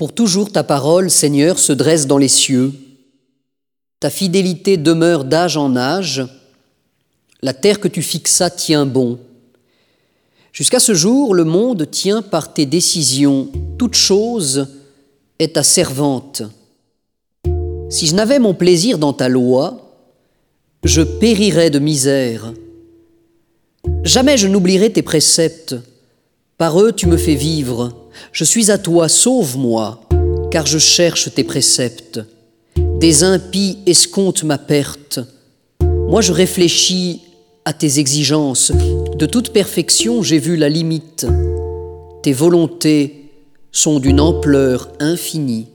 Pour toujours ta parole, Seigneur, se dresse dans les cieux. Ta fidélité demeure d'âge en âge. La terre que tu fixas tient bon. Jusqu'à ce jour, le monde tient par tes décisions. Toute chose est ta servante. Si je n'avais mon plaisir dans ta loi, je périrais de misère. Jamais je n'oublierai tes préceptes. Par eux tu me fais vivre. Je suis à toi, sauve-moi, car je cherche tes préceptes. Des impies escomptent ma perte. Moi je réfléchis à tes exigences. De toute perfection j'ai vu la limite. Tes volontés sont d'une ampleur infinie.